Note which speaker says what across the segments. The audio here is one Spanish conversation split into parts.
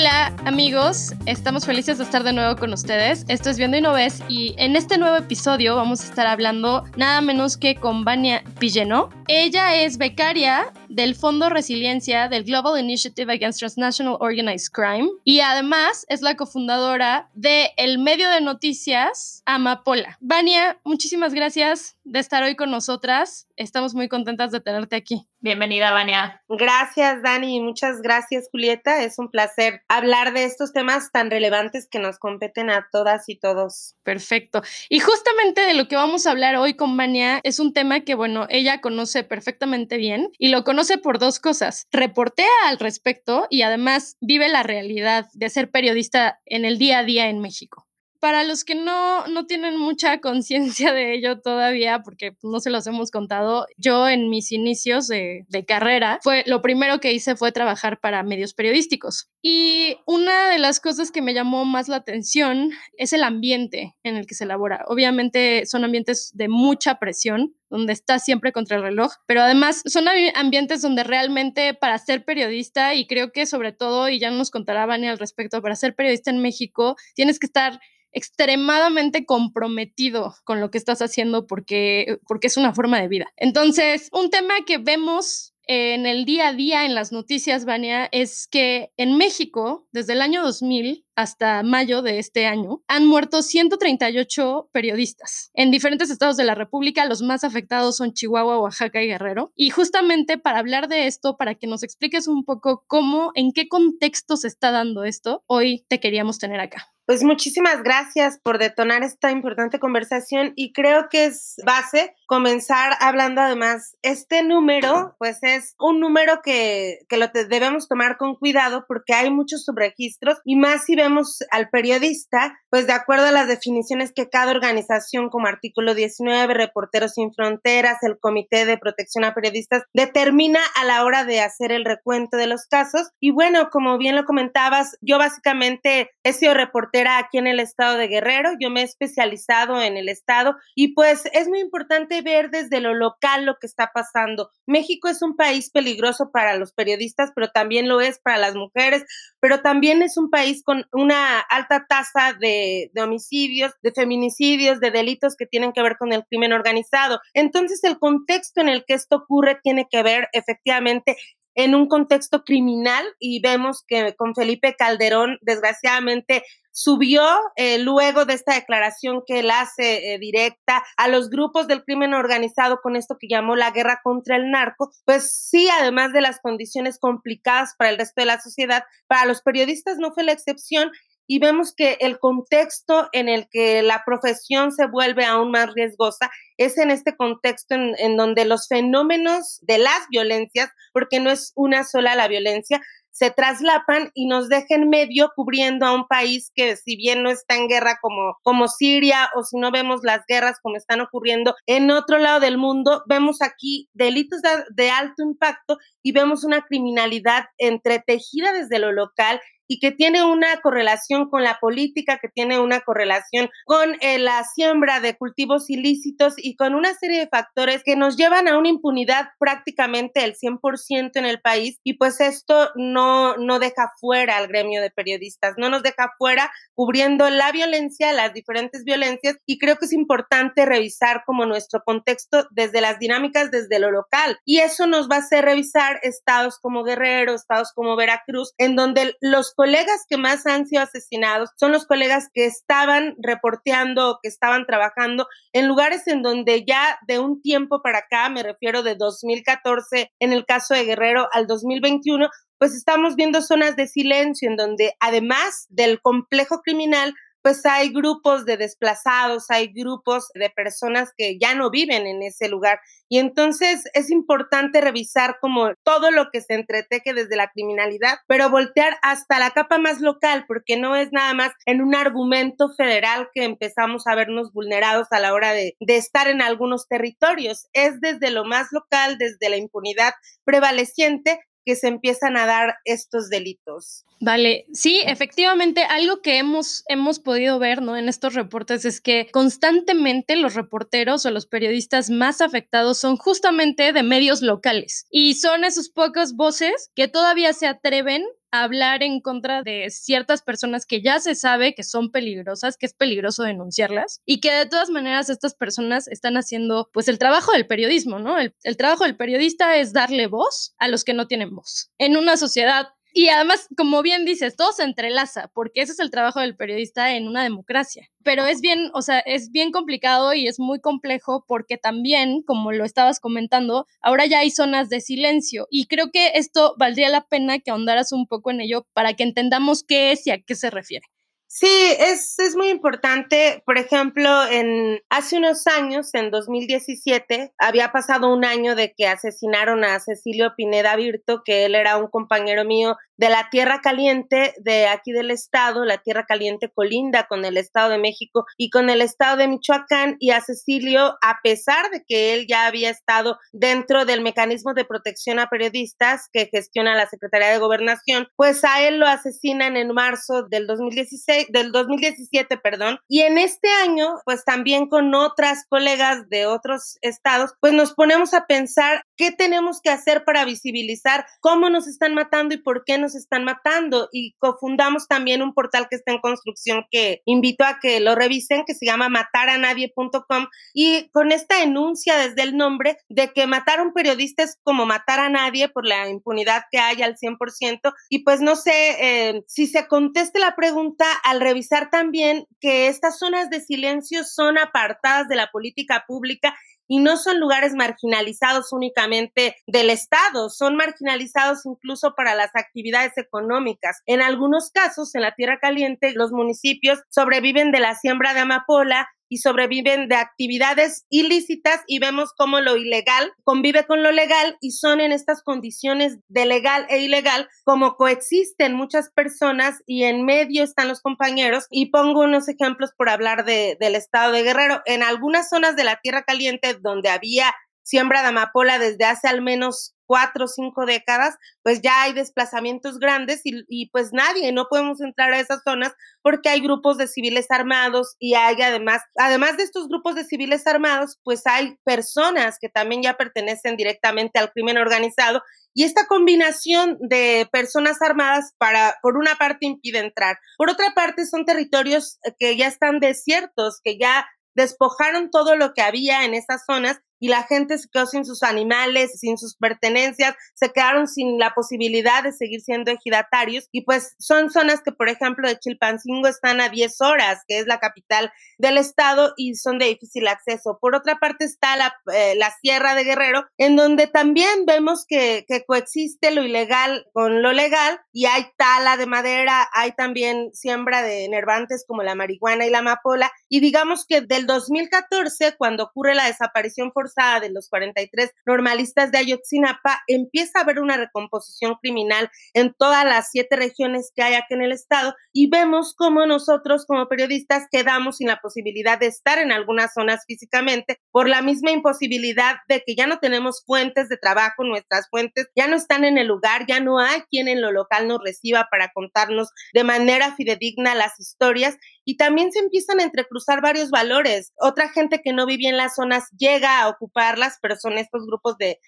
Speaker 1: Hola amigos, estamos felices de estar de nuevo con ustedes. Esto es Viendo y No Ves y en este nuevo episodio vamos a estar hablando nada menos que con Vania Pilleno. Ella es becaria del Fondo Resiliencia del Global Initiative Against Transnational Organized Crime y además es la cofundadora de el medio de noticias Amapola. Vania, muchísimas gracias de estar hoy con nosotras. Estamos muy contentas de tenerte aquí.
Speaker 2: Bienvenida, Vania.
Speaker 3: Gracias, Dani. Muchas gracias, Julieta. Es un placer hablar de estos temas tan relevantes que nos competen a todas y todos.
Speaker 1: Perfecto. Y justamente de lo que vamos a hablar hoy con Vania es un tema que, bueno, ella conoce perfectamente bien y lo conoce por dos cosas. Reportea al respecto y además vive la realidad de ser periodista en el día a día en México para los que no, no tienen mucha conciencia de ello todavía, porque no se los hemos contado, yo en mis inicios de, de, carrera, fue, lo primero que hice fue trabajar para medios periodísticos. Y una de las cosas que me llamó más la atención es el ambiente en el que se elabora. Obviamente son ambientes de mucha presión, donde estás siempre contra el reloj, pero además son ambientes donde realmente para ser periodista, y creo que sobre todo, y ya nos contará Vani al respecto, para ser periodista en México, tienes que estar extremadamente comprometido con lo que estás haciendo porque, porque es una forma de vida. Entonces, un tema que vemos en el día a día en las noticias, Vania, es que en México, desde el año 2000 hasta mayo de este año, han muerto 138 periodistas en diferentes estados de la República. Los más afectados son Chihuahua, Oaxaca y Guerrero. Y justamente para hablar de esto, para que nos expliques un poco cómo, en qué contexto se está dando esto, hoy te queríamos tener acá.
Speaker 3: Pues muchísimas gracias por detonar esta importante conversación y creo que es base comenzar hablando además, este número pues es un número que, que lo debemos tomar con cuidado porque hay muchos subregistros y más si vemos al periodista, pues de acuerdo a las definiciones que cada organización como artículo 19, Reporteros sin Fronteras, el Comité de Protección a Periodistas, determina a la hora de hacer el recuento de los casos. Y bueno, como bien lo comentabas, yo básicamente he sido reportero aquí en el estado de Guerrero, yo me he especializado en el estado y pues es muy importante ver desde lo local lo que está pasando. México es un país peligroso para los periodistas, pero también lo es para las mujeres, pero también es un país con una alta tasa de, de homicidios, de feminicidios, de delitos que tienen que ver con el crimen organizado. Entonces el contexto en el que esto ocurre tiene que ver efectivamente en un contexto criminal y vemos que con Felipe Calderón, desgraciadamente, subió eh, luego de esta declaración que él hace eh, directa a los grupos del crimen organizado con esto que llamó la guerra contra el narco, pues sí, además de las condiciones complicadas para el resto de la sociedad, para los periodistas no fue la excepción y vemos que el contexto en el que la profesión se vuelve aún más riesgosa es en este contexto en, donde los fenómenos de las violencias, porque no es una sola la violencia, se traslapan y nos dejen medio cubriendo a un país que si bien no está en guerra como, como Siria o si no vemos las guerras como están ocurriendo en otro lado del mundo, vemos aquí delitos de, de alto impacto y vemos una criminalidad entretejida desde lo local y que tiene una correlación con la política, que tiene una correlación con eh, la siembra de cultivos ilícitos y con una serie de factores que nos llevan a una impunidad prácticamente del 100% en el país y pues esto no, no deja fuera al gremio de periodistas, no nos deja fuera cubriendo la violencia, las diferentes violencias y creo que es importante revisar como nuestro contexto desde las dinámicas, desde lo local y eso nos va a hacer revisar estados como Guerrero, estados como Veracruz, en donde los colegas que más han sido asesinados son los colegas que estaban reporteando, que estaban trabajando en lugares en donde ya de un tiempo para acá, me refiero de 2014 en el caso de Guerrero al 2021, pues estamos viendo zonas de silencio en donde además del complejo criminal, pues hay grupos de desplazados, hay grupos de personas que ya no viven en ese lugar. Y entonces es importante revisar como todo lo que se entreteje desde la criminalidad, pero voltear hasta la capa más local, porque no es nada más en un argumento federal que empezamos a vernos vulnerados a la hora de, de estar en algunos territorios. Es desde lo más local, desde la impunidad prevaleciente, que se empiezan a dar estos delitos.
Speaker 1: Vale, sí, efectivamente, algo que hemos, hemos podido ver ¿no? en estos reportes es que constantemente los reporteros o los periodistas más afectados son justamente de medios locales y son esos pocas voces que todavía se atreven hablar en contra de ciertas personas que ya se sabe que son peligrosas, que es peligroso denunciarlas y que de todas maneras estas personas están haciendo pues el trabajo del periodismo, ¿no? El, el trabajo del periodista es darle voz a los que no tienen voz. En una sociedad y además, como bien dices, todo se entrelaza, porque ese es el trabajo del periodista en una democracia. Pero es bien, o sea, es bien complicado y es muy complejo porque también, como lo estabas comentando, ahora ya hay zonas de silencio. Y creo que esto valdría la pena que ahondaras un poco en ello para que entendamos qué es y a qué se refiere.
Speaker 3: Sí, es, es, muy importante. Por ejemplo, en hace unos años, en 2017, había pasado un año de que asesinaron a Cecilio Pineda Virto, que él era un compañero mío de la Tierra Caliente de aquí del estado. La Tierra Caliente colinda con el Estado de México y con el Estado de Michoacán. Y a Cecilio, a pesar de que él ya había estado dentro del mecanismo de protección a periodistas que gestiona la Secretaría de Gobernación, pues a él lo asesinan en marzo del 2016 del 2017, perdón. Y en este año, pues también con otras colegas de otros estados, pues nos ponemos a pensar qué tenemos que hacer para visibilizar cómo nos están matando y por qué nos están matando. Y cofundamos también un portal que está en construcción que invito a que lo revisen, que se llama mataranadie.com. Y con esta denuncia desde el nombre de que matar a un periodista es como matar a nadie por la impunidad que hay al 100%. Y pues no sé eh, si se conteste la pregunta al revisar también que estas zonas de silencio son apartadas de la política pública y no son lugares marginalizados únicamente del Estado, son marginalizados incluso para las actividades económicas. En algunos casos, en la Tierra Caliente, los municipios sobreviven de la siembra de amapola y sobreviven de actividades ilícitas y vemos cómo lo ilegal convive con lo legal y son en estas condiciones de legal e ilegal como coexisten muchas personas y en medio están los compañeros y pongo unos ejemplos por hablar de, del estado de Guerrero. En algunas zonas de la Tierra Caliente donde había siembra de amapola desde hace al menos cuatro o cinco décadas, pues ya hay desplazamientos grandes y, y, pues nadie, no podemos entrar a esas zonas porque hay grupos de civiles armados y hay además, además de estos grupos de civiles armados, pues hay personas que también ya pertenecen directamente al crimen organizado y esta combinación de personas armadas para, por una parte, impide entrar. Por otra parte, son territorios que ya están desiertos, que ya despojaron todo lo que había en esas zonas y la gente se quedó sin sus animales, sin sus pertenencias, se quedaron sin la posibilidad de seguir siendo ejidatarios y pues son zonas que, por ejemplo, de Chilpancingo están a 10 horas, que es la capital del estado y son de difícil acceso. Por otra parte está la, eh, la Sierra de Guerrero, en donde también vemos que, que coexiste lo ilegal con lo legal y hay tala de madera, hay también siembra de nervantes como la marihuana y la amapola y digamos que del 2014, cuando ocurre la desaparición forzada de los 43 normalistas de Ayotzinapa, empieza a haber una recomposición criminal en todas las siete regiones que hay aquí en el estado y vemos cómo nosotros como periodistas quedamos sin la posibilidad de estar en algunas zonas físicamente por la misma imposibilidad de que ya no tenemos fuentes de trabajo, nuestras fuentes ya no están en el lugar, ya no hay quien en lo local nos reciba para contarnos de manera fidedigna las historias y también se empiezan a entrecruzar varios valores. Otra gente que no vivía en las zonas llega a ocuparlas, pero son estos grupos de,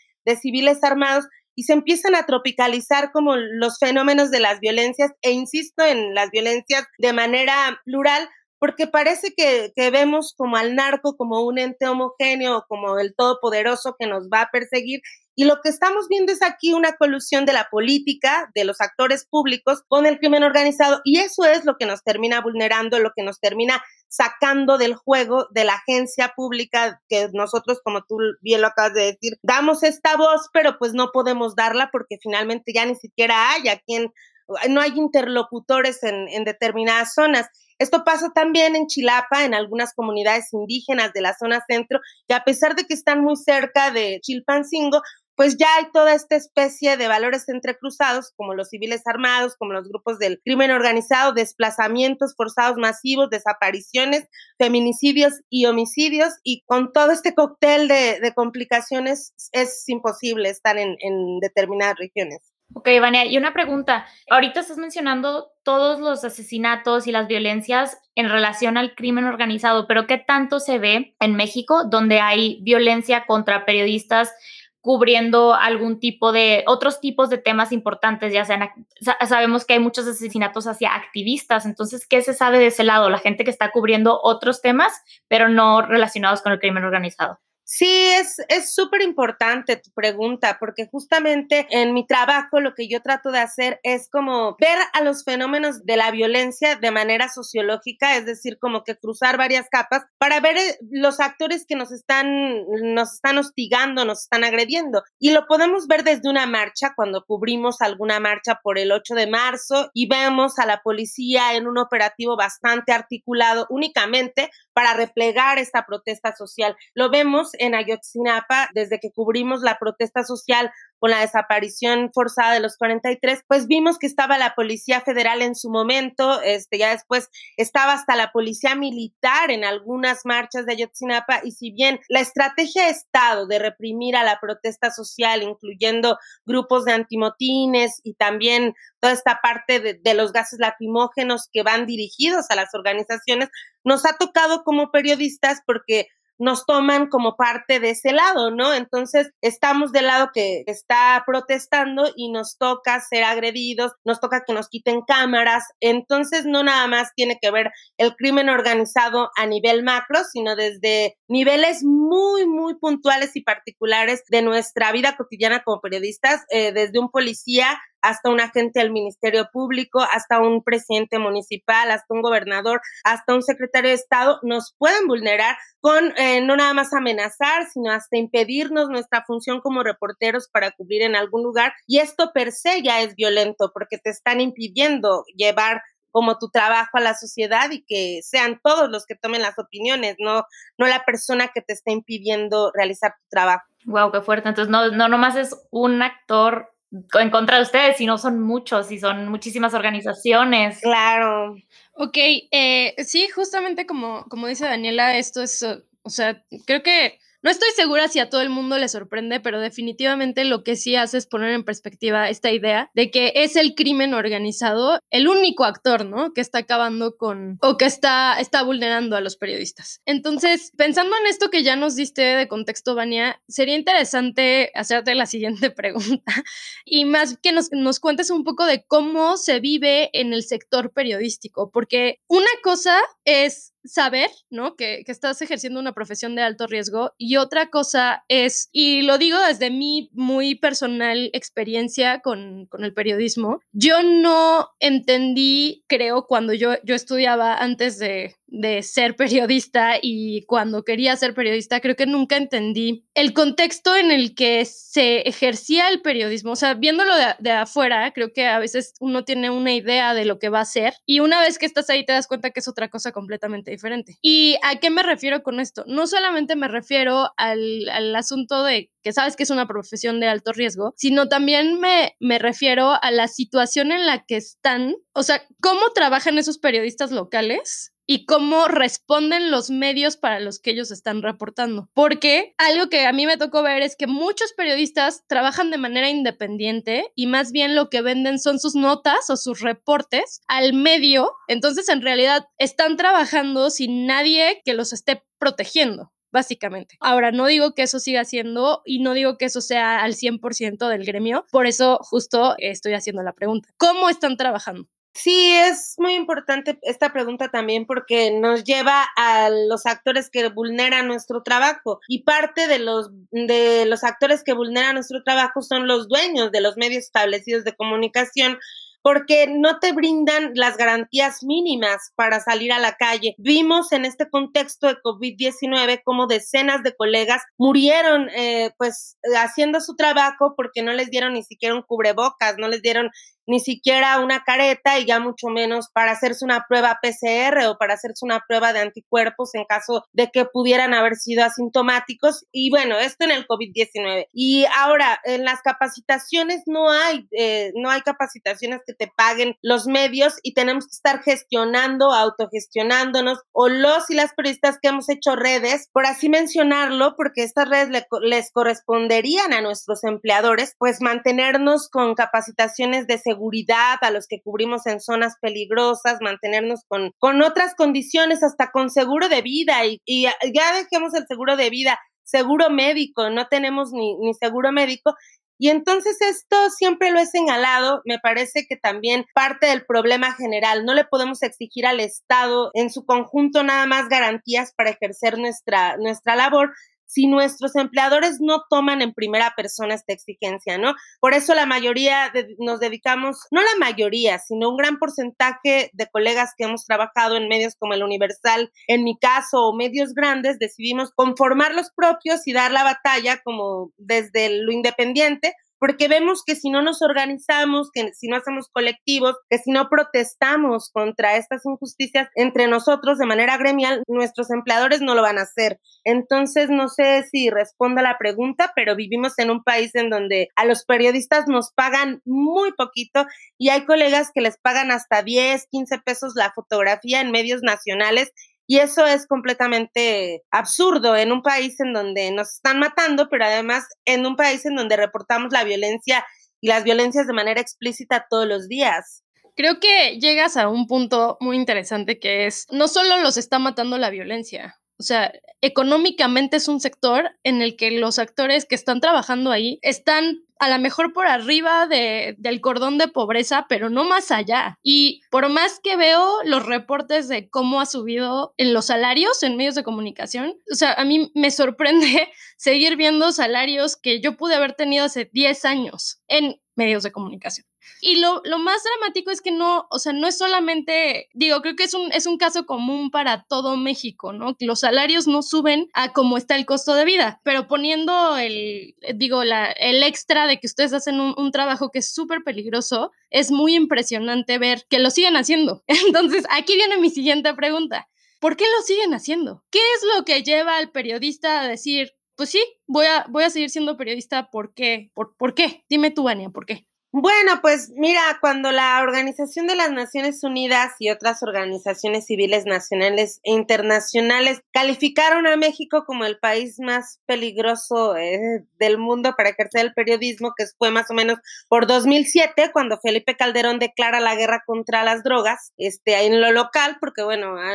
Speaker 3: civiles armados y se empiezan a tropicalizar como los fenómenos de las violencias e insisto en las violencias de manera plural porque parece que, que, vemos como al narco como un ente homogéneo, como el todopoderoso que nos va a perseguir y lo que estamos viendo es aquí una colusión de la política, de los actores públicos con el crimen organizado y eso es lo que nos termina vulnerando, lo que nos termina sacando del juego de la agencia pública que nosotros, como tú bien lo acabas de decir, damos esta voz, pero pues no podemos darla porque finalmente ya ni siquiera hay a quien, no hay interlocutores en, en determinadas zonas. Esto pasa también en Chilapa, en algunas comunidades indígenas de la zona centro, que a pesar de que están muy cerca de Chilpancingo, pues ya hay toda esta especie de valores entrecruzados, como los civiles armados, como los grupos del crimen organizado, desplazamientos forzados masivos, desapariciones, feminicidios y homicidios, y con todo este cóctel de, complicaciones es imposible estar en, determinadas regiones.
Speaker 2: Ok, Vania, y una pregunta. Ahorita estás mencionando todos los asesinatos y las violencias en relación al crimen organizado, pero ¿qué tanto se ve en México donde hay violencia contra periodistas cubriendo algún tipo de otros tipos de temas importantes, ya sean, sabemos que hay muchos asesinatos hacia activistas, entonces, ¿qué se sabe de ese lado? La gente que está cubriendo otros temas, pero no relacionados con el crimen organizado.
Speaker 3: Sí, es súper importante tu pregunta, porque justamente en mi trabajo lo que yo trato de hacer es como ver a los fenómenos de la violencia de manera sociológica, es decir, como que cruzar varias capas para ver eh, los actores que nos están, nos están hostigando, nos están agrediendo. Y lo podemos ver desde una marcha, cuando cubrimos alguna marcha por el 8 de marzo y vemos a la policía en un operativo bastante articulado únicamente para replegar esta protesta social. Lo vemos en Ayotzinapa desde que cubrimos la protesta social con la desaparición forzada de los 43, pues vimos que estaba la Policía Federal en su momento, este, ya después estaba hasta la Policía Militar en algunas marchas de Ayotzinapa, y si bien la estrategia de Estado de reprimir a la protesta social, incluyendo grupos de antimotines y también toda esta parte de, de los gases lacrimógenos que van dirigidos a las organizaciones, nos ha tocado como periodistas porque nos toman como parte de ese lado, ¿no? Entonces, estamos del lado que está protestando y nos toca ser agredidos, nos toca que nos quiten cámaras. Entonces, no nada más tiene que ver el crimen organizado a nivel macro, sino desde niveles muy, muy puntuales y particulares de nuestra vida cotidiana como periodistas, eh, desde un policía hasta un agente del Ministerio Público, hasta un presidente municipal, hasta un gobernador, hasta un secretario de Estado, nos pueden vulnerar con eh, no nada más amenazar, sino hasta impedirnos nuestra función como reporteros para cubrir en algún lugar. Y esto per se ya es violento porque te están impidiendo llevar como tu trabajo a la sociedad y que sean todos los que tomen las opiniones, no, no la persona que te está impidiendo realizar tu trabajo.
Speaker 2: Wow, qué fuerte. Entonces, no, no nomás es un actor en contra de ustedes, si no son muchos y son muchísimas organizaciones.
Speaker 3: Claro.
Speaker 1: Ok, eh, sí, justamente como, como dice Daniela, esto es, o sea, creo que no estoy segura si a todo el mundo le sorprende, pero definitivamente lo que sí hace es poner en perspectiva esta idea de que es el crimen organizado el único actor, ¿no? Que está acabando con o que está, está vulnerando a los periodistas. Entonces, pensando en esto que ya nos diste de contexto, Vania, sería interesante hacerte la siguiente pregunta y más que nos, nos cuentes un poco de cómo se vive en el sector periodístico, porque una cosa es saber, ¿no? Que, que, estás ejerciendo una profesión de alto riesgo. Y otra cosa es, y lo digo desde mi muy personal experiencia con, con el periodismo, yo no entendí, creo, cuando yo, yo estudiaba antes de, de ser periodista y cuando quería ser periodista, creo que nunca entendí el contexto en el que se ejercía el periodismo. O sea, viéndolo de, afuera, creo que a veces uno tiene una idea de lo que va a ser y una vez que estás ahí te das cuenta que es otra cosa completamente diferente. ¿Y a qué me refiero con esto? No solamente me refiero al, al asunto de que sabes que es una profesión de alto riesgo, sino también me, me refiero a la situación en la que están, o sea, cómo trabajan esos periodistas locales y cómo responden los medios para los que ellos están reportando. Porque algo que a mí me tocó ver es que muchos periodistas trabajan de manera independiente y más bien lo que venden son sus notas o sus reportes al medio. Entonces, en realidad, están trabajando sin nadie que los esté protegiendo básicamente. Ahora, no digo que eso siga siendo y no digo que eso sea al 100% del gremio, por eso justo estoy haciendo la pregunta. ¿Cómo están trabajando?
Speaker 3: Sí, es muy importante esta pregunta también porque nos lleva a los actores que vulneran nuestro trabajo y parte de los de los actores que vulneran nuestro trabajo son los dueños de los medios establecidos de comunicación porque no te brindan las garantías mínimas para salir a la calle. Vimos en este contexto de COVID-19 como decenas de colegas murieron eh, pues haciendo su trabajo porque no les dieron ni siquiera un cubrebocas, no les dieron ni siquiera una careta y ya mucho menos para hacerse una prueba PCR o para hacerse una prueba de anticuerpos en caso de que pudieran haber sido asintomáticos. Y bueno, esto en el COVID-19. Y ahora, en las capacitaciones no hay, eh, no hay capacitaciones que te paguen los medios y tenemos que estar gestionando, autogestionándonos o los y las periodistas que hemos hecho redes, por así mencionarlo, porque estas redes les corresponderían a nuestros empleadores, pues mantenernos con capacitaciones de a los que cubrimos en zonas peligrosas, mantenernos con, con otras condiciones, hasta con seguro de vida y, y ya dejemos el seguro de vida, seguro médico, no tenemos ni, ni seguro médico. Y entonces esto siempre lo he señalado, me parece que también parte del problema general, no le podemos exigir al Estado en su conjunto nada más garantías para ejercer nuestra, nuestra labor, si nuestros empleadores no toman en primera persona esta exigencia, ¿no? Por eso la mayoría nos dedicamos, no la mayoría, sino un gran porcentaje de colegas que hemos trabajado en medios como el Universal, en mi caso, o medios grandes, decidimos conformar los propios y dar la batalla como desde lo independiente porque vemos que si no nos organizamos, que si no hacemos colectivos, que si no protestamos contra estas injusticias entre nosotros de manera gremial, nuestros empleadores no lo van a hacer. Entonces, no sé si responda a la pregunta, pero vivimos en un país en donde a los periodistas nos pagan muy poquito y hay colegas que les pagan hasta 10, 15 pesos la fotografía en medios nacionales y eso es completamente absurdo en un país en donde nos están matando, pero además en un país en donde reportamos la violencia y las violencias de manera explícita todos los días.
Speaker 1: Creo que llegas a un punto muy interesante que es, no solo los está matando la violencia, o sea, económicamente es un sector en el que los actores que están trabajando ahí están a lo mejor por arriba de, del cordón de pobreza, pero no más allá. Y por más que veo los reportes de cómo ha subido en los salarios en medios de comunicación, o sea, a mí me sorprende seguir viendo salarios que yo pude haber tenido hace 10 años en medios de comunicación. Y lo, más dramático es que no, o sea, no es solamente, digo, creo que es un, es un caso común para todo México, ¿no? Los salarios no suben a cómo está el costo de vida, pero poniendo el, digo, la, el extra de que ustedes hacen un, trabajo que es súper peligroso, es muy impresionante ver que lo siguen haciendo. Entonces, aquí viene mi siguiente pregunta. ¿Por qué lo siguen haciendo? ¿Qué es lo que lleva al periodista a decir, pues sí, voy a, voy a seguir siendo periodista, ¿por qué? ¿Por, ¿por qué? Dime tú, Ania, ¿por qué?
Speaker 3: Bueno, pues mira, cuando la Organización de las Naciones Unidas y otras organizaciones civiles nacionales e internacionales calificaron a México como el país más peligroso eh, del mundo para ejercer el periodismo, que fue más o menos por 2007, cuando Felipe Calderón declara la guerra contra las drogas, este, en lo local, porque bueno, a,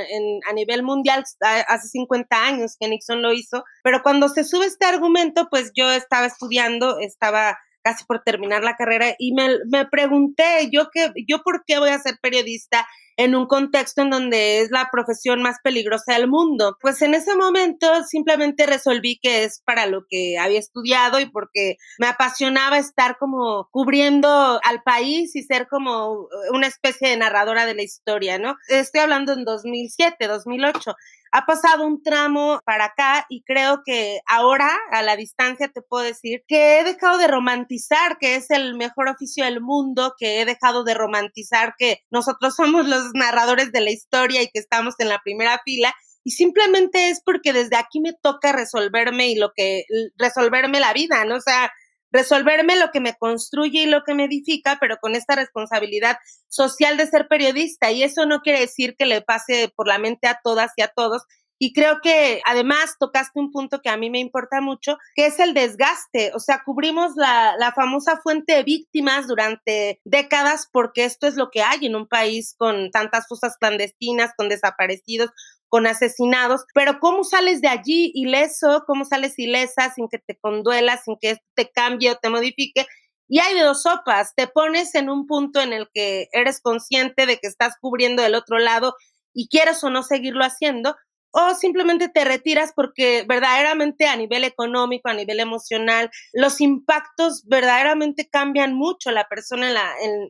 Speaker 3: a nivel mundial hace 50 años que Nixon lo hizo, pero cuando se sube este argumento, pues yo estaba estudiando, estaba casi por terminar la carrera y me, me pregunté, yo, que, yo por qué voy a ser periodista en un contexto en donde es la profesión más peligrosa del mundo. Pues en ese momento simplemente resolví que es para lo que había estudiado y porque me apasionaba estar como cubriendo al país y ser como una especie de narradora de la historia, ¿no? Estoy hablando en 2007, 2008 ha pasado un tramo para acá y creo que ahora a la distancia te puedo decir que he dejado de romantizar que es el mejor oficio del mundo, que he dejado de romantizar que nosotros somos los narradores de la historia y que estamos en la primera fila y simplemente es porque desde aquí me toca resolverme y lo que resolverme la vida, ¿no? O sea, resolverme lo que me construye y lo que me edifica, pero con esta responsabilidad social de ser periodista. Y eso no quiere decir que le pase por la mente a todas y a todos. Y creo que además tocaste un punto que a mí me importa mucho, que es el desgaste. O sea, cubrimos la, la famosa fuente de víctimas durante décadas porque esto es lo que hay en un país con tantas fosas clandestinas, con desaparecidos, con asesinados, pero ¿cómo sales de allí ileso? ¿Cómo sales ilesa sin que te conduela, sin que te cambie o te modifique? Y hay dos sopas, te pones en un punto en el que eres consciente de que estás cubriendo del otro lado y quieres o no seguirlo haciendo, o simplemente te retiras porque verdaderamente a nivel económico, a nivel emocional, los impactos verdaderamente cambian mucho la persona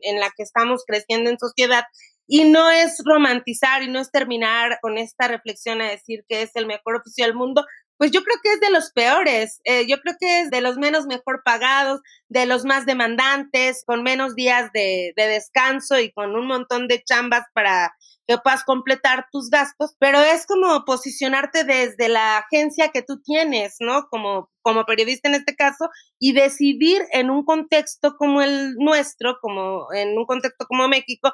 Speaker 3: en la que estamos creciendo en sociedad y no es romantizar y no es terminar con esta reflexión a decir que es el mejor oficio del mundo, pues yo creo que es de los peores, eh, yo creo que es de los menos mejor pagados, de los más demandantes, con menos días de, de descanso y con un montón de chambas para que puedas completar tus gastos, pero es como posicionarte desde la agencia que tú tienes, ¿no? Como, como periodista en este caso, y decidir en un contexto como el nuestro, como en un contexto como México,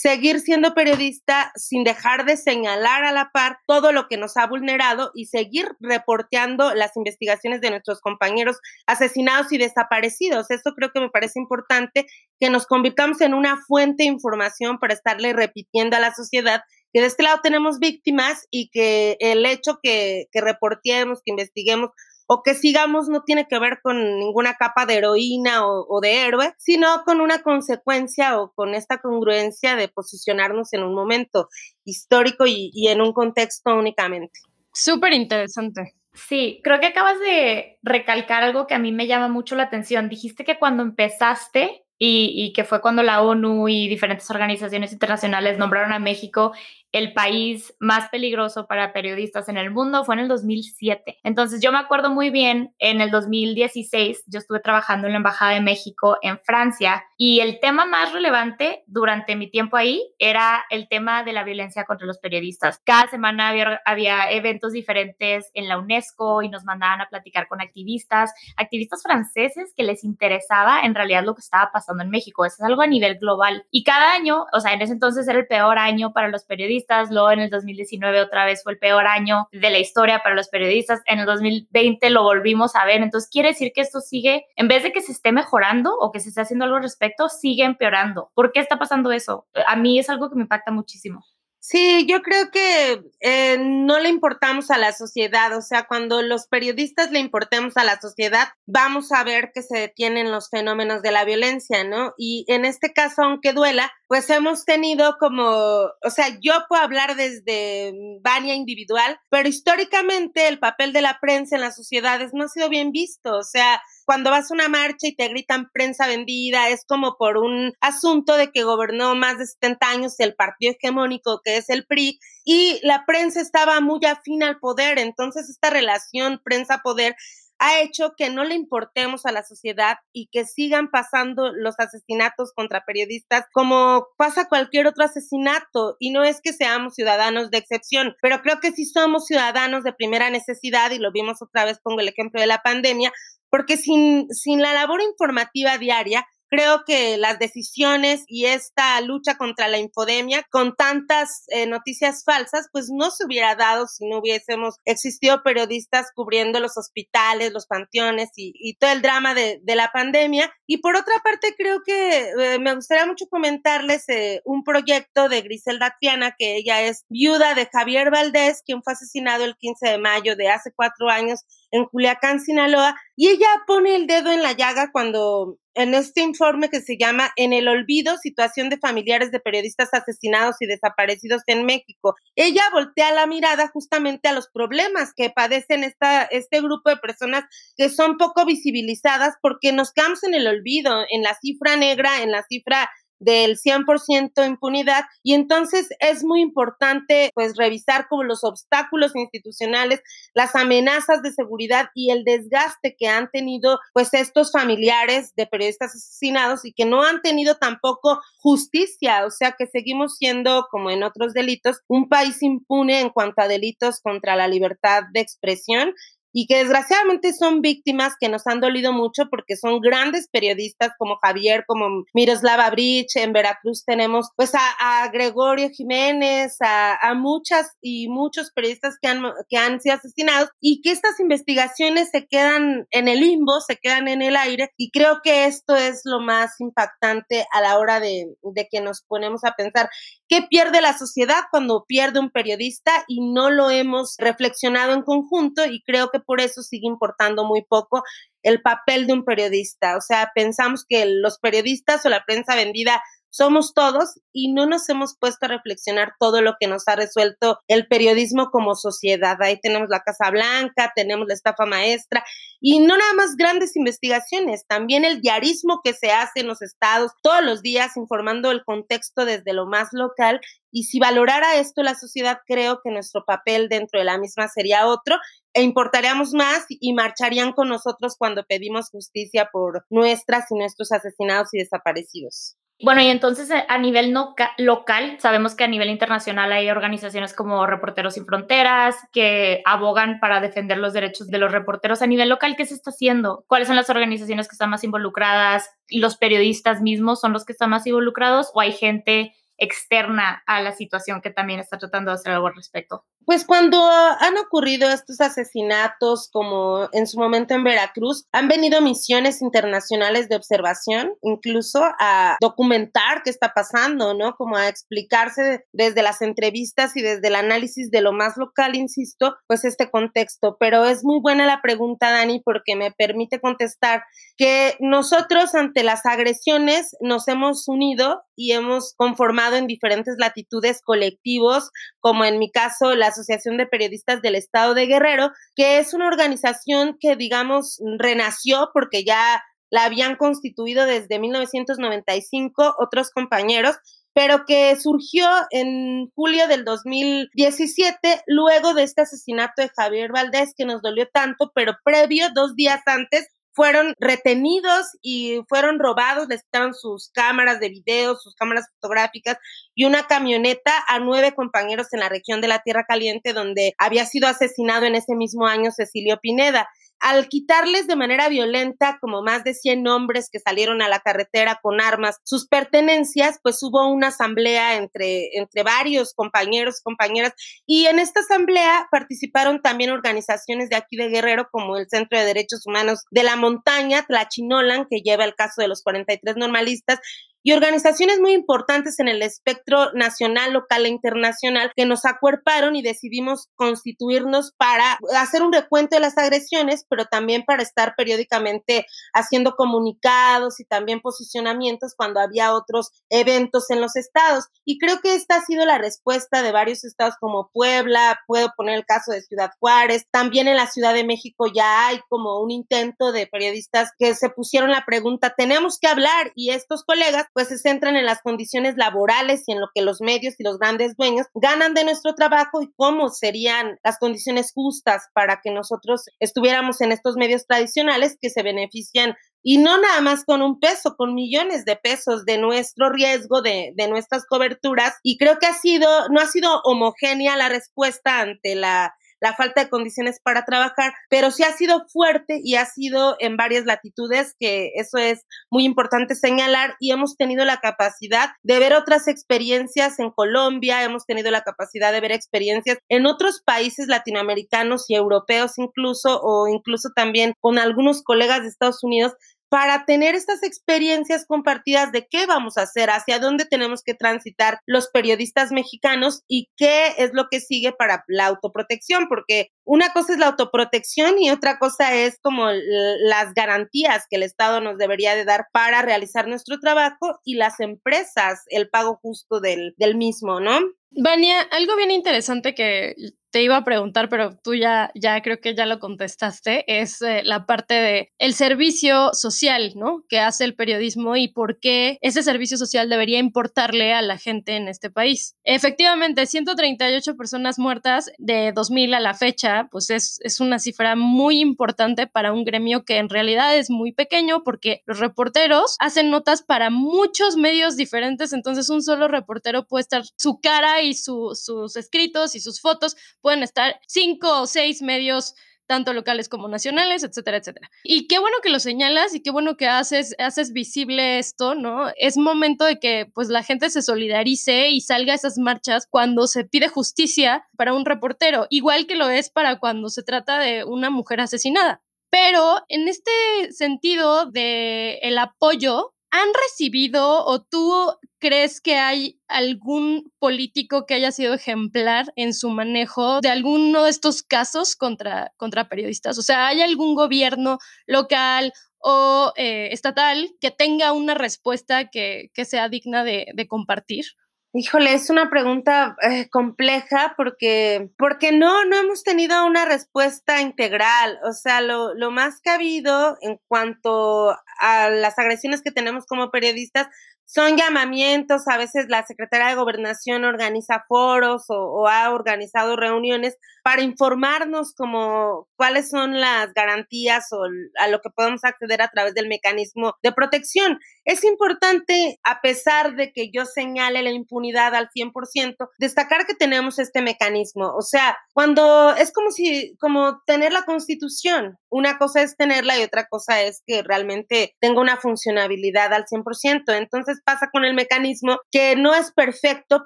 Speaker 3: seguir siendo periodista sin dejar de señalar a la par todo lo que nos ha vulnerado y seguir reporteando las investigaciones de nuestros compañeros asesinados y desaparecidos. Eso creo que me parece importante que nos convirtamos en una fuente de información para estarle repitiendo a la sociedad que de este lado tenemos víctimas y que el hecho que, que reportemos, que investiguemos o que sigamos no tiene que ver con ninguna capa de heroína o, de héroe, sino con una consecuencia o con esta congruencia de posicionarnos en un momento histórico y, y en un contexto únicamente.
Speaker 1: Súper interesante.
Speaker 2: Sí, creo que acabas de recalcar algo que a mí me llama mucho la atención. Dijiste que cuando empezaste y, y, que fue cuando la ONU y diferentes organizaciones internacionales nombraron a México el país más peligroso para periodistas en el mundo fue en el 2007. Entonces yo me acuerdo muy bien, en el 2016 yo estuve trabajando en la Embajada de México en Francia y el tema más relevante durante mi tiempo ahí era el tema de la violencia contra los periodistas. Cada semana había, había eventos diferentes en la UNESCO y nos mandaban a platicar con activistas, activistas franceses que les interesaba en realidad lo que estaba pasando en México. Eso es algo a nivel global. Y cada año, o sea, en ese entonces era el peor año para los periodistas luego en el 2019 otra vez fue el peor año de la historia para los periodistas, en el 2020 lo volvimos a ver, entonces quiere decir que esto sigue, en vez de que se esté mejorando o que se esté haciendo algo al respecto, sigue empeorando. ¿Por qué está pasando eso? A mí es algo que me impacta muchísimo.
Speaker 3: Sí, yo creo que eh, no le importamos a la sociedad, o sea, cuando los periodistas le importemos a la sociedad, vamos a ver que se detienen los fenómenos de la violencia, ¿no? Y en este caso, aunque duela, pues hemos tenido como, o sea, yo puedo hablar desde Vania individual, pero históricamente el papel de la prensa en las sociedades no ha sido bien visto, o sea, cuando vas a una marcha y te gritan prensa vendida, es como por un asunto de que gobernó más de 70 años el partido hegemónico que es el PRI y la prensa estaba muy afín al poder, entonces esta relación prensa-poder ha hecho que no le importemos a la sociedad y que sigan pasando los asesinatos contra periodistas como pasa cualquier otro asesinato. Y no es que seamos ciudadanos de excepción, pero creo que sí somos ciudadanos de primera necesidad y lo vimos otra vez, pongo el ejemplo de la pandemia, porque sin, sin la labor informativa diaria, creo que las decisiones y esta lucha contra la infodemia con tantas eh, noticias falsas, pues no se hubiera dado si no hubiésemos existido periodistas cubriendo los hospitales, los panteones y, todo el drama de, de, la pandemia. Y por otra parte, creo que eh, me gustaría mucho comentarles eh, un proyecto de Griselda Tiana, que ella es viuda de Javier Valdés, quien fue asesinado el 15 de mayo de hace cuatro años en Culiacán, Sinaloa, y ella pone el dedo en la llaga cuando en este informe que se llama En el olvido, situación de familiares de periodistas asesinados y desaparecidos en México. Ella voltea la mirada justamente a los problemas que padecen esta, este grupo de personas que son poco visibilizadas porque nos quedamos en el olvido, en la cifra negra, en la cifra del 100% impunidad. Y entonces es muy importante pues revisar como los obstáculos institucionales, las amenazas de seguridad y el desgaste que han tenido pues estos familiares de periodistas asesinados y que no han tenido tampoco justicia, o sea que seguimos siendo como en otros delitos un país impune en cuanto a delitos contra la libertad de expresión y que desgraciadamente son víctimas que nos han dolido mucho porque son grandes periodistas como Javier, como Miroslava Bridge, en Veracruz tenemos pues a, Gregorio Jiménez, a, a, muchas y muchos periodistas que han, que han sido asesinados y que estas investigaciones se quedan en el limbo, se quedan en el aire y creo que esto es lo más impactante a la hora de, de que nos ponemos a pensar qué pierde la sociedad cuando pierde un periodista y no lo hemos reflexionado en conjunto y creo que por eso sigue importando muy poco el papel de un periodista. O sea, pensamos que los periodistas o la prensa vendida somos todos y no nos hemos puesto a reflexionar todo lo que nos ha resuelto el periodismo como sociedad. Ahí tenemos la Casa Blanca, tenemos la estafa maestra y no nada más grandes investigaciones, también el diarismo que se hace en los estados todos los días informando el contexto desde lo más local y si valorara esto la sociedad, creo que nuestro papel dentro de la misma sería otro e importaríamos más y marcharían con nosotros cuando pedimos justicia por nuestras y nuestros asesinados y desaparecidos.
Speaker 2: Bueno, y entonces eh, a nivel local, sabemos que a nivel internacional hay organizaciones como Reporteros Sin Fronteras que abogan para defender los derechos de los reporteros. A nivel local, ¿qué se está haciendo? ¿Cuáles son las organizaciones que están más involucradas? ¿Los periodistas mismos son los que están más involucrados o hay gente externa a la situación que también está tratando de hacer algo al respecto?
Speaker 3: Pues cuando han ocurrido estos asesinatos, como en su momento en Veracruz, han venido misiones internacionales de observación, incluso a documentar qué está pasando, ¿no? Como a explicarse desde las entrevistas y desde el análisis de lo más local, insisto, pues este contexto. Pero es muy buena la pregunta, Dani, porque me permite contestar que nosotros ante las agresiones nos hemos unido y hemos conformado en diferentes latitudes colectivos, como en mi caso la Asociación de Periodistas del Estado de Guerrero, que es una organización que, digamos, renació porque ya la habían constituido desde 1995 otros compañeros, pero que surgió en julio del 2017, luego de este asesinato de Javier Valdés, que nos dolió tanto, pero previo, dos días antes, fueron retenidos y fueron robados, les quitaron sus cámaras de video, sus cámaras fotográficas y una camioneta a nueve compañeros en la región de la Tierra Caliente donde había sido asesinado en ese mismo año Cecilio Pineda al quitarles de manera violenta como más de 100 hombres que salieron a la carretera con armas sus pertenencias, pues hubo una asamblea entre, entre varios compañeros, compañeras, y en esta asamblea participaron también organizaciones de aquí de Guerrero como el Centro de Derechos Humanos de la Montaña, Tlachinolan, que lleva el caso de los 43 normalistas, y organizaciones muy importantes en el espectro nacional, local e internacional que nos acuerparon y decidimos constituirnos para hacer un recuento de las agresiones, pero también para estar periódicamente haciendo comunicados y también posicionamientos cuando había otros eventos en los estados. Y creo que esta ha sido la respuesta de varios estados como Puebla, puedo poner el caso de Ciudad Juárez, también en la Ciudad de México ya hay como un intento de periodistas que se pusieron la pregunta, tenemos que hablar y estos colegas pues se centran en las condiciones laborales y en lo que los medios y los grandes dueños ganan de nuestro trabajo y cómo serían las condiciones justas para que nosotros estuviéramos en estos medios tradicionales que se benefician y no nada más con un peso, con millones de pesos de nuestro riesgo, de, de, nuestras coberturas. Y creo que ha sido, no ha sido homogénea la respuesta ante la la falta de condiciones para trabajar, pero sí ha sido fuerte y ha sido en varias latitudes, que eso es muy importante señalar, y hemos tenido la capacidad de ver otras experiencias en Colombia, hemos tenido la capacidad de ver experiencias en otros países latinoamericanos y europeos incluso, o incluso también con algunos colegas de Estados Unidos, para tener estas experiencias compartidas de qué vamos a hacer, hacia dónde tenemos que transitar los periodistas mexicanos y qué es lo que sigue para la autoprotección, porque una cosa es la autoprotección y otra cosa es como las garantías que el Estado nos debería de dar para realizar nuestro trabajo y las empresas el pago justo del, del mismo, ¿no?
Speaker 1: Vania, algo bien interesante que te iba a preguntar, pero tú ya, ya creo que ya lo contestaste, es eh, la parte de el servicio social, ¿no? Que hace el periodismo y por qué ese servicio social debería importarle a la gente en este país. Efectivamente, 138 personas muertas de 2000 a la fecha, pues es, es una cifra muy importante para un gremio que en realidad es muy pequeño porque los reporteros hacen notas para muchos medios diferentes, entonces un solo reportero puede estar su cara y sus escritos y sus fotos pueden estar cinco o seis medios tanto locales como nacionales, etcétera, etcétera. Y qué bueno que lo señalas y qué bueno que haces, haces visible esto, ¿no? Es momento de que pues la gente se solidarice y salga a esas marchas cuando se pide justicia para un reportero, igual que lo es para cuando se trata de una mujer asesinada. Pero en este sentido de el apoyo ¿Han recibido o tú crees que hay algún político que haya sido ejemplar en su manejo de alguno de estos casos contra, contra periodistas? O sea, ¿hay algún gobierno local o eh, estatal que tenga una respuesta que, sea digna de compartir?
Speaker 3: Híjole, es una pregunta eh, compleja porque, porque no, no hemos tenido una respuesta integral. O sea, lo, lo más que ha habido en cuanto a las agresiones que tenemos como periodistas son llamamientos, a veces la Secretaría de Gobernación organiza foros o, ha organizado reuniones para informarnos como cuáles son las garantías o a lo que podemos acceder a través del mecanismo de protección. Es importante, a pesar de que yo señale la impunidad al 100%, destacar que tenemos este mecanismo. O sea, cuando es como si, como tener la constitución, una cosa es tenerla y otra cosa es que realmente tenga una funcionabilidad al 100%. Entonces, pasa con el mecanismo que no es perfecto,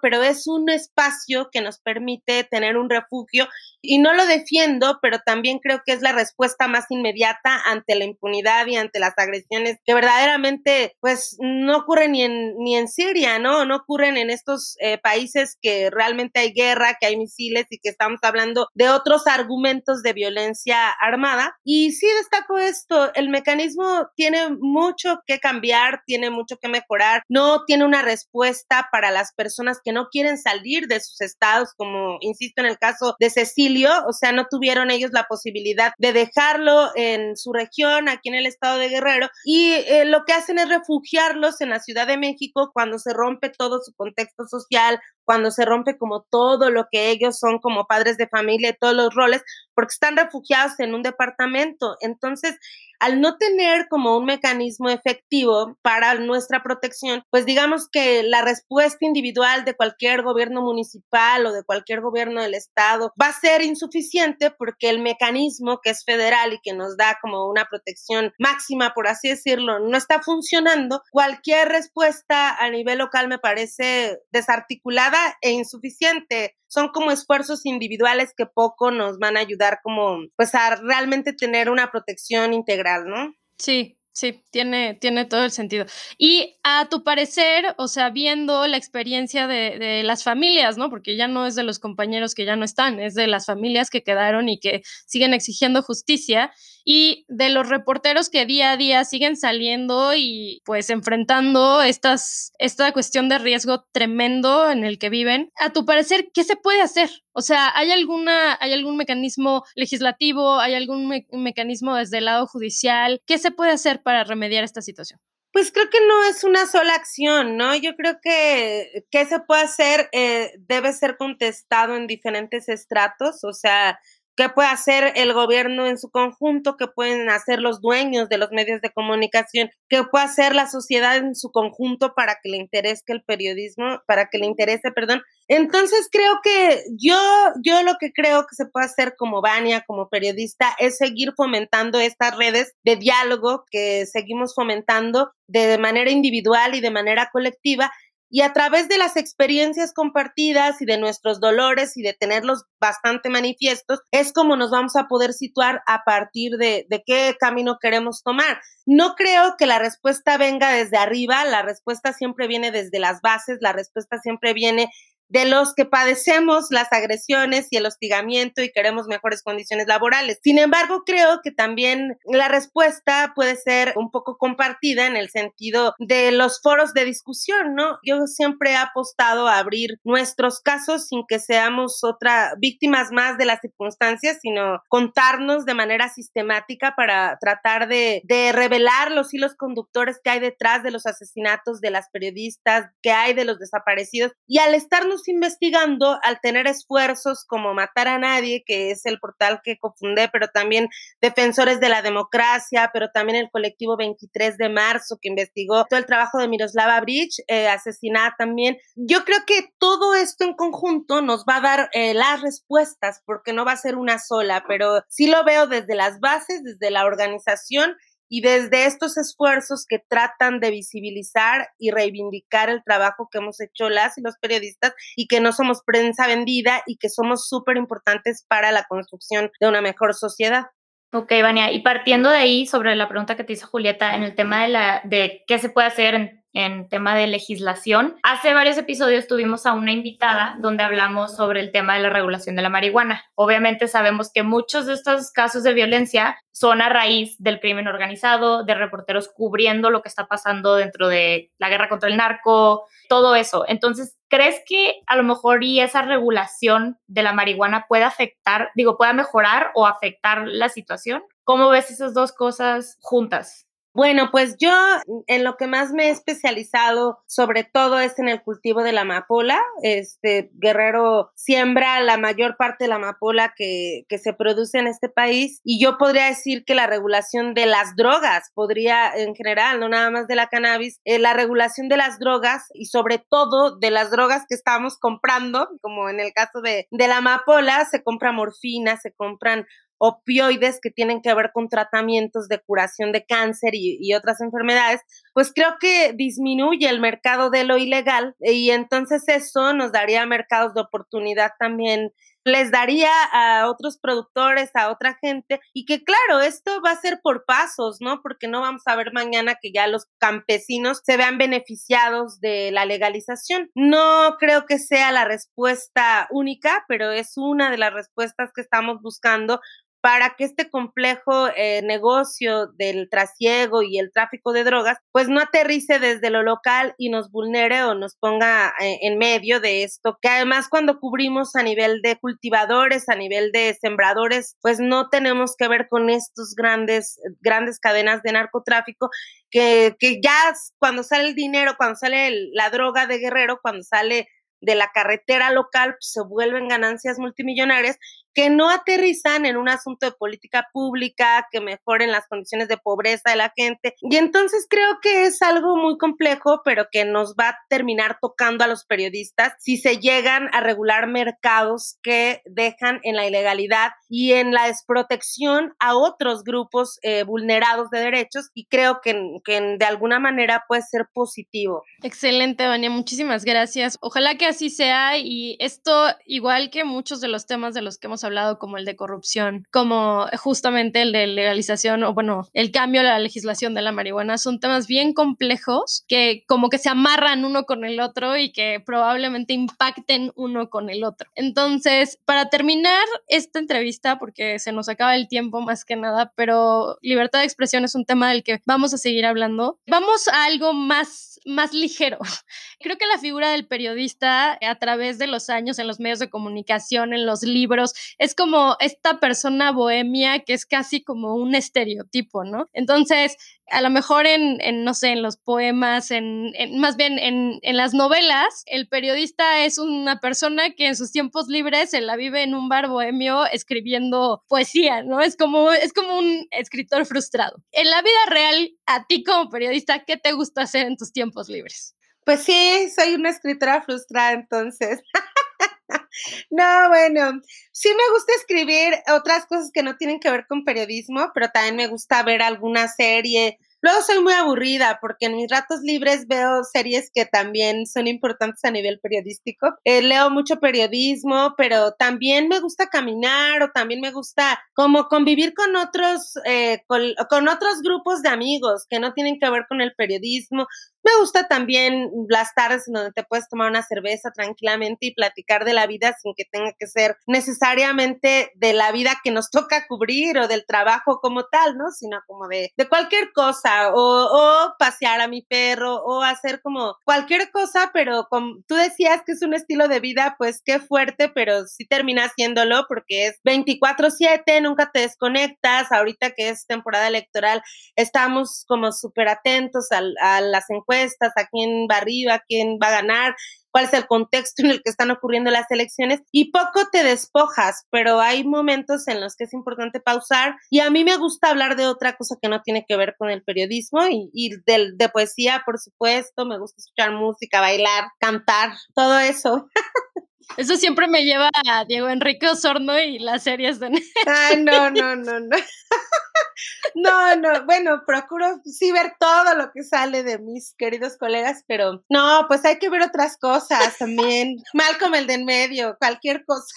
Speaker 3: pero es un espacio que nos permite tener un refugio y no lo defiendo, pero también creo que es la respuesta más inmediata ante la impunidad y ante las agresiones que verdaderamente pues no ocurren ni en, ni en Siria, ¿no? No ocurren en estos eh, países que realmente hay guerra, que hay misiles y que estamos hablando de otros argumentos de violencia armada. Y sí destaco esto, el mecanismo tiene mucho que cambiar, tiene mucho que mejorar no tiene una respuesta para las personas que no quieren salir de sus estados, como insisto en el caso de Cecilio, o sea, no tuvieron ellos la posibilidad de dejarlo en su región, aquí en el estado de Guerrero, y eh, lo que hacen es refugiarlos en la Ciudad de México cuando se rompe todo su contexto social, cuando se rompe como todo lo que ellos son como padres de familia todos los roles, porque están refugiados en un departamento. Entonces, al no tener como un mecanismo efectivo para nuestra protección, pues digamos que la respuesta individual de cualquier gobierno municipal o de cualquier gobierno del estado va a ser insuficiente porque el mecanismo que es federal y que nos da como una protección máxima, por así decirlo, no está funcionando. Cualquier respuesta a nivel local me parece desarticulada e insuficiente son como esfuerzos individuales que poco nos van a ayudar como pues a realmente tener una protección integral, ¿no?
Speaker 1: Sí, Sí, tiene, tiene todo el sentido. Y a tu parecer, o sea, viendo la experiencia de, de, las familias, ¿no? Porque ya no es de los compañeros que ya no están, es de las familias que quedaron y que siguen exigiendo justicia y de los reporteros que día a día siguen saliendo y pues enfrentando esta cuestión de riesgo tremendo en el que viven. A tu parecer, ¿qué se puede hacer? O sea, ¿hay, alguna, hay algún mecanismo legislativo? ¿Hay algún mecanismo desde el lado judicial? ¿Qué se puede hacer para remediar esta situación?
Speaker 3: Pues creo que no es una sola acción, ¿no? Yo creo que qué se puede hacer eh, debe ser contestado en diferentes estratos, o sea, qué puede hacer el gobierno en su conjunto, qué pueden hacer los dueños de los medios de comunicación, qué puede hacer la sociedad en su conjunto para que le interese el periodismo, para que le interese, perdón. Entonces creo que yo, yo lo que creo que se puede hacer como Vania, como periodista, es seguir fomentando estas redes de diálogo que seguimos fomentando de manera individual y de manera colectiva y a través de las experiencias compartidas y de nuestros dolores y de tenerlos bastante manifiestos, es como nos vamos a poder situar a partir de, de qué camino queremos tomar. No creo que la respuesta venga desde arriba, la respuesta siempre viene desde las bases, la respuesta siempre viene de los que padecemos las agresiones y el hostigamiento y queremos mejores condiciones laborales. Sin embargo, creo que también la respuesta puede ser un poco compartida en el sentido de los foros de discusión, ¿no? Yo siempre he apostado a abrir nuestros casos sin que seamos otra víctimas más de las circunstancias, sino contarnos de manera sistemática para tratar de, de revelar los hilos conductores que hay detrás de los asesinatos de las periodistas, que hay de los desaparecidos y al estarnos investigando al tener esfuerzos como Matar a Nadie, que es el portal que cofundé, pero también Defensores de la Democracia, pero también el colectivo 23 de marzo que investigó todo el trabajo de Miroslava Bridge, eh, asesinada también. Yo creo que todo esto en conjunto nos va a dar eh, las respuestas, porque no va a ser una sola, pero sí lo veo desde las bases, desde la organización y desde estos esfuerzos que tratan de visibilizar y reivindicar el trabajo que hemos hecho las y los periodistas y que no somos prensa vendida y que somos súper importantes para la construcción de una mejor sociedad.
Speaker 2: Ok, Vania, y partiendo de ahí sobre la pregunta que te hizo Julieta en el tema de, la, de qué se puede hacer en en tema de legislación. Hace varios episodios tuvimos a una invitada donde hablamos sobre el tema de la regulación de la marihuana. Obviamente sabemos que muchos de estos casos de violencia son a raíz del crimen organizado, de reporteros cubriendo lo que está pasando dentro de la guerra contra el narco, todo eso. Entonces, ¿crees que a lo mejor y esa regulación de la marihuana puede afectar, digo, pueda mejorar o afectar la situación? ¿Cómo ves esas dos cosas juntas?
Speaker 3: Bueno, pues yo en lo que más me he especializado sobre todo es en el cultivo de la amapola. Este Guerrero siembra la mayor parte de la amapola que, que se produce en este país y yo podría decir que la regulación de las drogas podría en general, no nada más de la cannabis, eh, la regulación de las drogas y sobre todo de las drogas que estamos comprando, como en el caso de, de la amapola, se compra morfina, se compran opioides que tienen que ver con tratamientos de curación de cáncer y, otras enfermedades, pues creo que disminuye el mercado de lo ilegal y entonces eso nos daría mercados de oportunidad también les daría a otros productores, a otra gente, y que claro, esto va a ser por pasos, ¿no? Porque no vamos a ver mañana que ya los campesinos se vean beneficiados de la legalización. No creo que sea la respuesta única, pero es una de las respuestas que estamos buscando para que este complejo eh, negocio del trasiego y el tráfico de drogas, pues no aterrice desde lo local y nos vulnere o nos ponga eh, en medio de esto, que además cuando cubrimos a nivel de cultivadores, a nivel de sembradores, pues no tenemos que ver con estos grandes, grandes cadenas de narcotráfico que, que ya cuando sale el dinero, cuando sale la droga de guerrero, cuando sale de la carretera local pues, se vuelven ganancias multimillonarias que no aterrizan en un asunto de política pública, que mejoren las condiciones de pobreza de la gente. Y entonces creo que es algo muy complejo, pero que nos va a terminar tocando a los periodistas si se llegan a regular mercados que dejan en la ilegalidad y en la desprotección a otros grupos eh, vulnerados de derechos. Y creo que, de alguna manera puede ser positivo.
Speaker 1: Excelente, Vania. Muchísimas gracias. Ojalá que así sea y esto, igual que muchos de los temas de los que hemos hablado, como el de corrupción, como justamente el de legalización o bueno, el cambio a la legislación de la marihuana, son temas bien complejos que como que se amarran uno con el otro y que probablemente impacten uno con el otro. Entonces, para terminar esta entrevista, porque se nos acaba el tiempo más que nada, pero libertad de expresión es un tema del que vamos a seguir hablando, vamos a algo más, más ligero. Creo que la figura del periodista a través de los años en los medios de comunicación, en los libros, es como esta persona bohemia que es casi como un estereotipo, ¿no? Entonces, a lo mejor en, no sé, en los poemas, en, más bien en, en, las novelas, el periodista es una persona que en sus tiempos libres se la vive en un bar bohemio escribiendo poesía, ¿no? Es como, es como un escritor frustrado. En la vida real, a ti como periodista, ¿qué te gusta hacer en tus tiempos libres?
Speaker 3: Pues sí, soy una escritora frustrada, entonces. No, bueno, sí me gusta escribir otras cosas que no tienen que ver con periodismo, pero también me gusta ver alguna serie. Luego soy muy aburrida porque en mis ratos libres veo series que también son importantes a nivel periodístico. Eh, leo mucho periodismo, pero también me gusta caminar o también me gusta como convivir con otros, eh, con otros grupos de amigos que no tienen que ver con el periodismo. Me gusta también las tardes en donde te puedes tomar una cerveza tranquilamente y platicar de la vida sin que tenga que ser necesariamente de la vida que nos toca cubrir o del trabajo como tal, ¿no? Sino como de, de cualquier cosa o, pasear a mi perro o hacer como cualquier cosa, pero como tú decías que es un estilo de vida, pues qué fuerte, pero sí termina haciéndolo porque es 24/7, nunca te desconectas. Ahorita que es temporada electoral, estamos como súper atentos a, a las encuestas a quién va arriba, quién va a ganar, cuál es el contexto en el que están ocurriendo las elecciones y poco te despojas, pero hay momentos en los que es importante pausar y a mí me gusta hablar de otra cosa que no tiene que ver con el periodismo y, de, de poesía, por supuesto, me gusta escuchar música, bailar, cantar, todo eso.
Speaker 1: Eso siempre me lleva a Diego Enrique Osorno y las series de...
Speaker 3: Ay, no, no, no, no. No, no, bueno, procuro sí ver todo lo que sale de mis queridos colegas, pero no, pues hay que ver otras cosas también. Mal como el de en medio, cualquier cosa.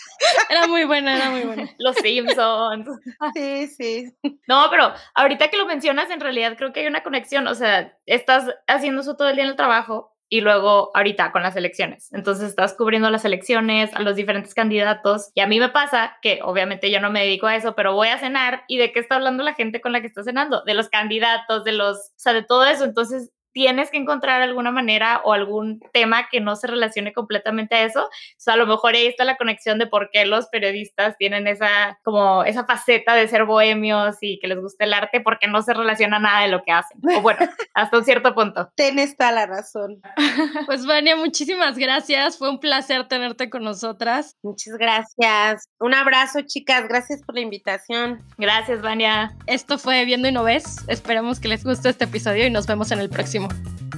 Speaker 1: Era muy buena, era muy buena.
Speaker 2: Los Simpsons.
Speaker 3: Sí, sí.
Speaker 2: No, pero ahorita que lo mencionas, en realidad creo que hay una conexión. O sea, estás haciendo eso todo el día en el trabajo, y luego ahorita con las elecciones. Entonces estás cubriendo las elecciones, a los diferentes candidatos y a mí me pasa que obviamente yo no me dedico a eso, pero voy a cenar y de qué está hablando la gente con la que está cenando, de los candidatos, de los, o sea, de todo eso. Entonces tienes que encontrar alguna manera o algún tema que no se relacione completamente a eso. O sea, a lo mejor ahí está la conexión de por qué los periodistas tienen esa, como esa faceta de ser bohemios y que les guste el arte, porque no se relaciona nada de lo que hacen. O bueno, hasta un cierto punto.
Speaker 3: Tienes toda la razón.
Speaker 1: Pues Vania, muchísimas gracias. Fue un placer tenerte con nosotras.
Speaker 3: Muchas gracias. Un abrazo, chicas. Gracias por la invitación.
Speaker 2: Gracias, Vania.
Speaker 1: Esto fue Viendo y No Ves. Esperemos que les guste este episodio y nos vemos en el próximo. Bye.